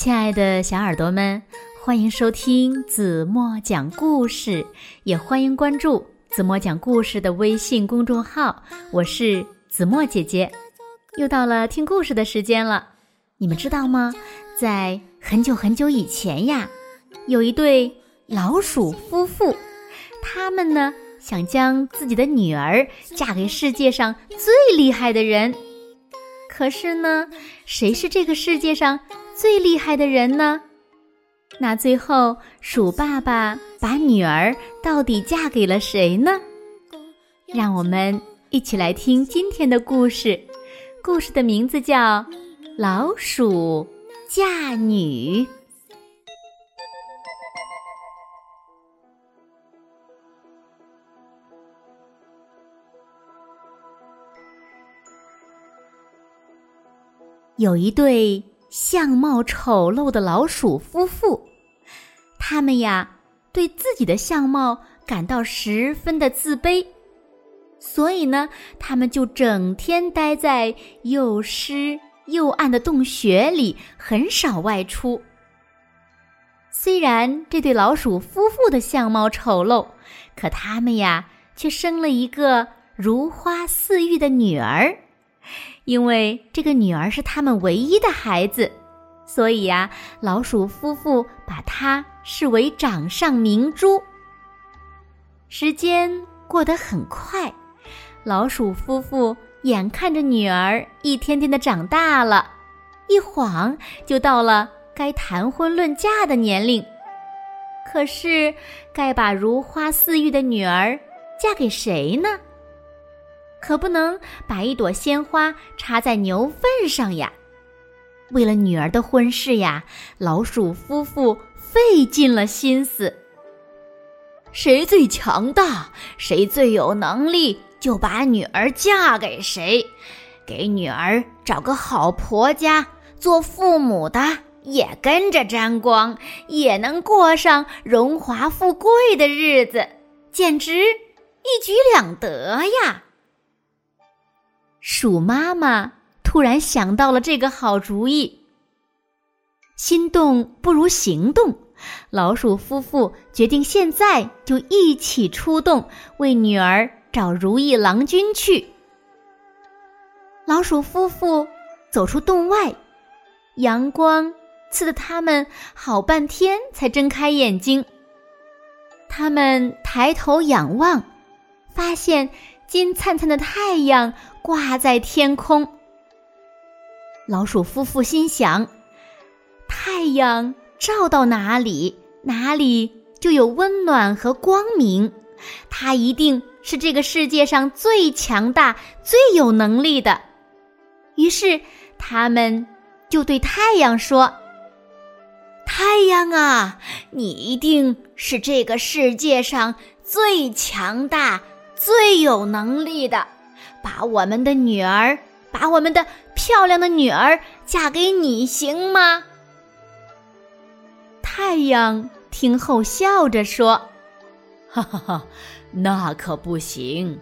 亲爱的小耳朵们，欢迎收听子墨讲故事，也欢迎关注子墨讲故事的微信公众号。我是子墨姐姐，又到了听故事的时间了。你们知道吗？在很久很久以前呀，有一对老鼠夫妇，他们呢想将自己的女儿嫁给世界上最厉害的人。可是呢，谁是这个世界上？最厉害的人呢？那最后鼠爸爸把女儿到底嫁给了谁呢？让我们一起来听今天的故事。故事的名字叫《老鼠嫁女》。有一对。相貌丑陋的老鼠夫妇，他们呀对自己的相貌感到十分的自卑，所以呢，他们就整天待在又湿又暗的洞穴里，很少外出。虽然这对老鼠夫妇的相貌丑陋，可他们呀却生了一个如花似玉的女儿。因为这个女儿是他们唯一的孩子，所以呀，老鼠夫妇把她视为掌上明珠。时间过得很快，老鼠夫妇眼看着女儿一天天的长大了，一晃就到了该谈婚论嫁的年龄。可是，该把如花似玉的女儿嫁给谁呢？可不能把一朵鲜花插在牛粪上呀！为了女儿的婚事呀，老鼠夫妇费尽了心思。谁最强大，谁最有能力，就把女儿嫁给谁。给女儿找个好婆家，做父母的也跟着沾光，也能过上荣华富贵的日子，简直一举两得呀！鼠妈妈突然想到了这个好主意。心动不如行动，老鼠夫妇决定现在就一起出动，为女儿找如意郎君去。老鼠夫妇走出洞外，阳光刺得他们好半天才睁开眼睛。他们抬头仰望，发现。金灿灿的太阳挂在天空。老鼠夫妇心想：太阳照到哪里，哪里就有温暖和光明。它一定是这个世界上最强大、最有能力的。于是，他们就对太阳说：“太阳啊，你一定是这个世界上最强大。”最有能力的，把我们的女儿，把我们的漂亮的女儿嫁给你，行吗？太阳听后笑着说：“哈哈哈，那可不行，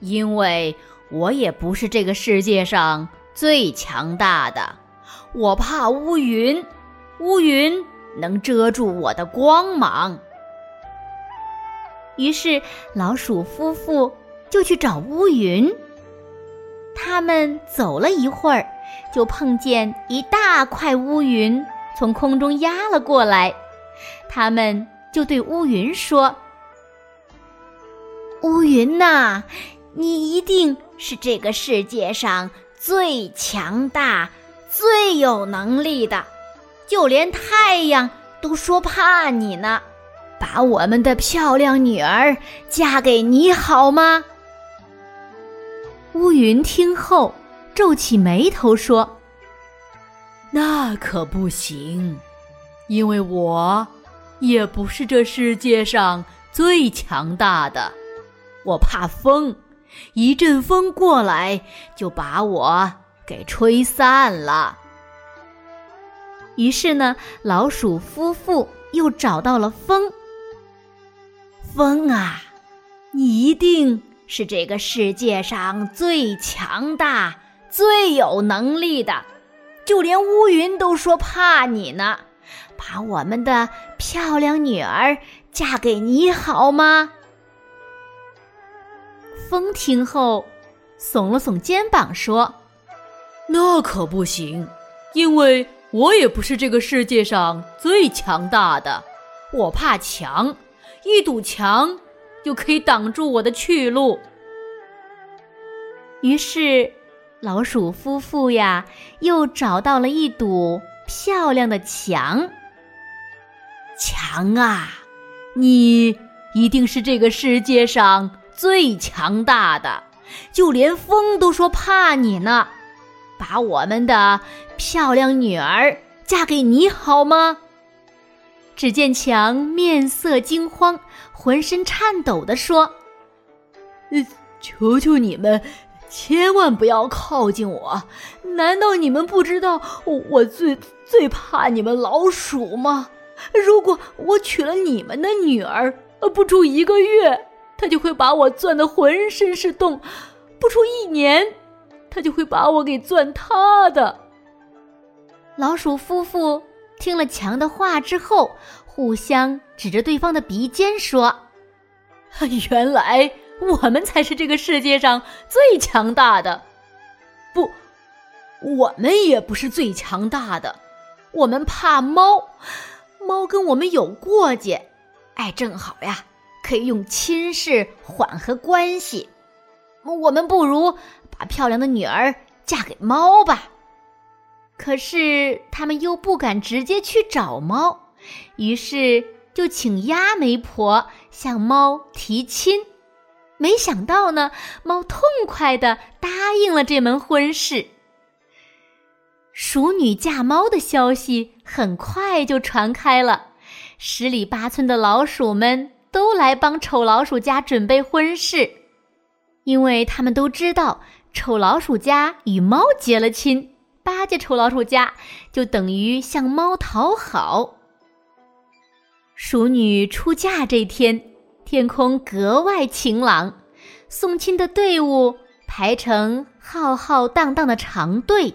因为我也不是这个世界上最强大的，我怕乌云，乌云能遮住我的光芒。”于是，老鼠夫妇就去找乌云。他们走了一会儿，就碰见一大块乌云从空中压了过来。他们就对乌云说：“乌云呐，你一定是这个世界上最强大、最有能力的，就连太阳都说怕你呢。”把我们的漂亮女儿嫁给你好吗？乌云听后皱起眉头说：“那可不行，因为我也不是这世界上最强大的。我怕风，一阵风过来就把我给吹散了。”于是呢，老鼠夫妇又找到了风。风啊，你一定是这个世界上最强大、最有能力的，就连乌云都说怕你呢。把我们的漂亮女儿嫁给你好吗？”风听后，耸了耸肩膀说：“那可不行，因为我也不是这个世界上最强大的，我怕强，一堵墙就可以挡住我的去路。”于是，老鼠夫妇呀，又找到了一堵漂亮的墙。墙啊，你一定是这个世界上。最强大的，就连风都说怕你呢。把我们的漂亮女儿嫁给你好吗？只见强面色惊慌，浑身颤抖地说：“求求你们，千万不要靠近我！难道你们不知道我最最怕你们老鼠吗？如果我娶了你们的女儿，不出一个月。”她就会把我钻得浑身是洞，不出一年，她就会把我给钻塌的。老鼠夫妇听了强的话之后，互相指着对方的鼻尖说：“ 原来我们才是这个世界上最强大的。不，我们也不是最强大的，我们怕猫，猫跟我们有过节。哎，正好呀。”可以用亲事缓和关系，我们不如把漂亮的女儿嫁给猫吧。可是他们又不敢直接去找猫，于是就请鸭媒婆向猫提亲。没想到呢，猫痛快的答应了这门婚事。鼠女嫁猫的消息很快就传开了，十里八村的老鼠们。都来帮丑老鼠家准备婚事，因为他们都知道丑老鼠家与猫结了亲，巴结丑老鼠家就等于向猫讨好。鼠女出嫁这天，天空格外晴朗，送亲的队伍排成浩浩荡荡的长队，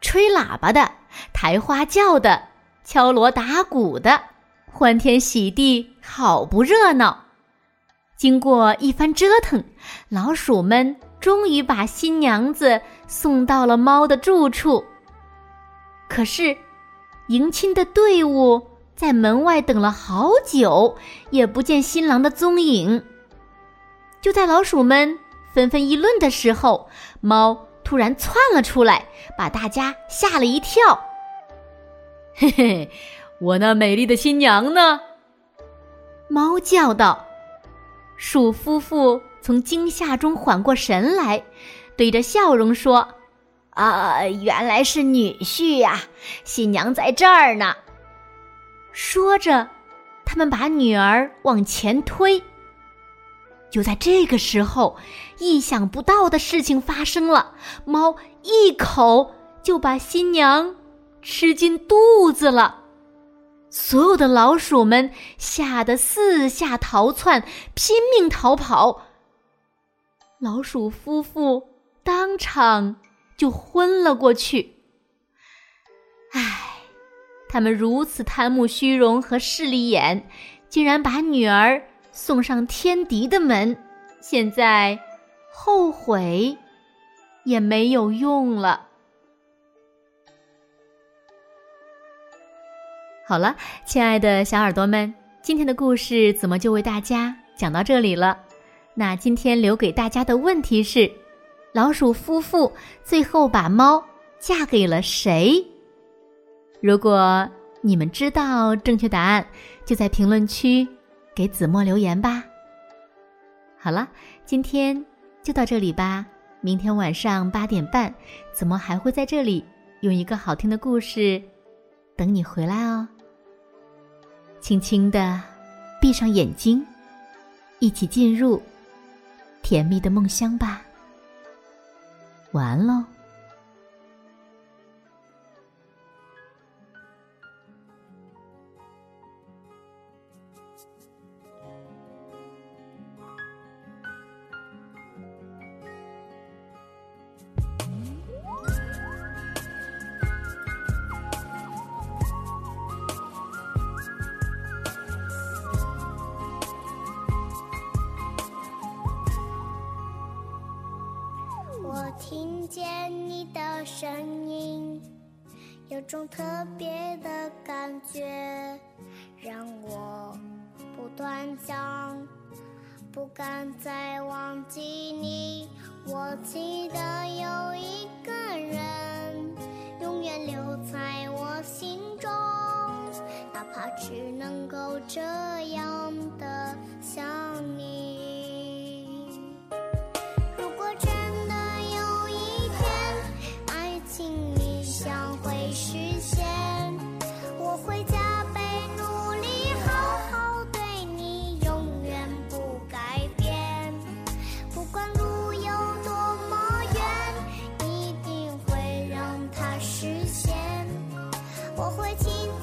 吹喇叭的、抬花轿的、敲锣打鼓的。欢天喜地，好不热闹。经过一番折腾，老鼠们终于把新娘子送到了猫的住处。可是，迎亲的队伍在门外等了好久，也不见新郎的踪影。就在老鼠们纷纷议论的时候，猫突然窜了出来，把大家吓了一跳。嘿嘿。我那美丽的新娘呢？猫叫道。鼠夫妇从惊吓中缓过神来，对着笑容说：“啊，原来是女婿呀！新娘在这儿呢。”说着，他们把女儿往前推。就在这个时候，意想不到的事情发生了：猫一口就把新娘吃进肚子了。所有的老鼠们吓得四下逃窜，拼命逃跑。老鼠夫妇当场就昏了过去。唉，他们如此贪慕虚荣和势利眼，竟然把女儿送上天敌的门。现在后悔也没有用了。好了，亲爱的小耳朵们，今天的故事怎么就为大家讲到这里了？那今天留给大家的问题是：老鼠夫妇最后把猫嫁给了谁？如果你们知道正确答案，就在评论区给子墨留言吧。好了，今天就到这里吧。明天晚上八点半，子墨还会在这里用一个好听的故事等你回来哦。轻轻的闭上眼睛，一起进入甜蜜的梦乡吧。晚安喽。听见你的声音有种特别的感觉让我不断想不敢再忘记你我记得有一个人永远留在我心中哪怕只能够这样的想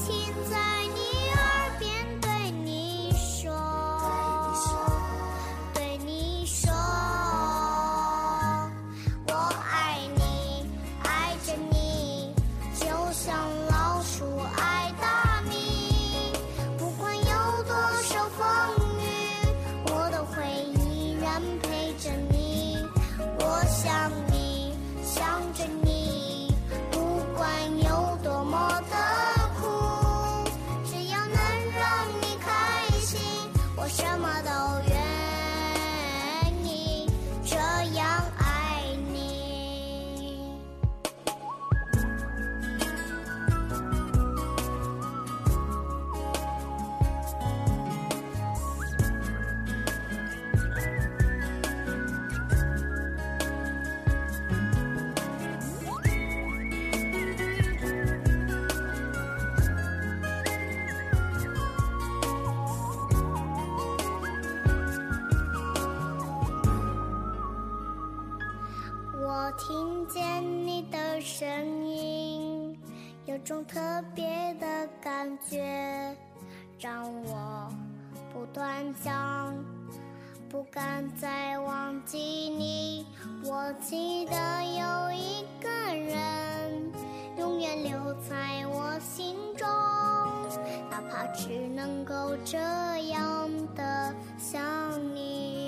亲在感觉让我不断想不敢再忘记你我记得有一个人永远留在我心中哪怕只能够这样的想你。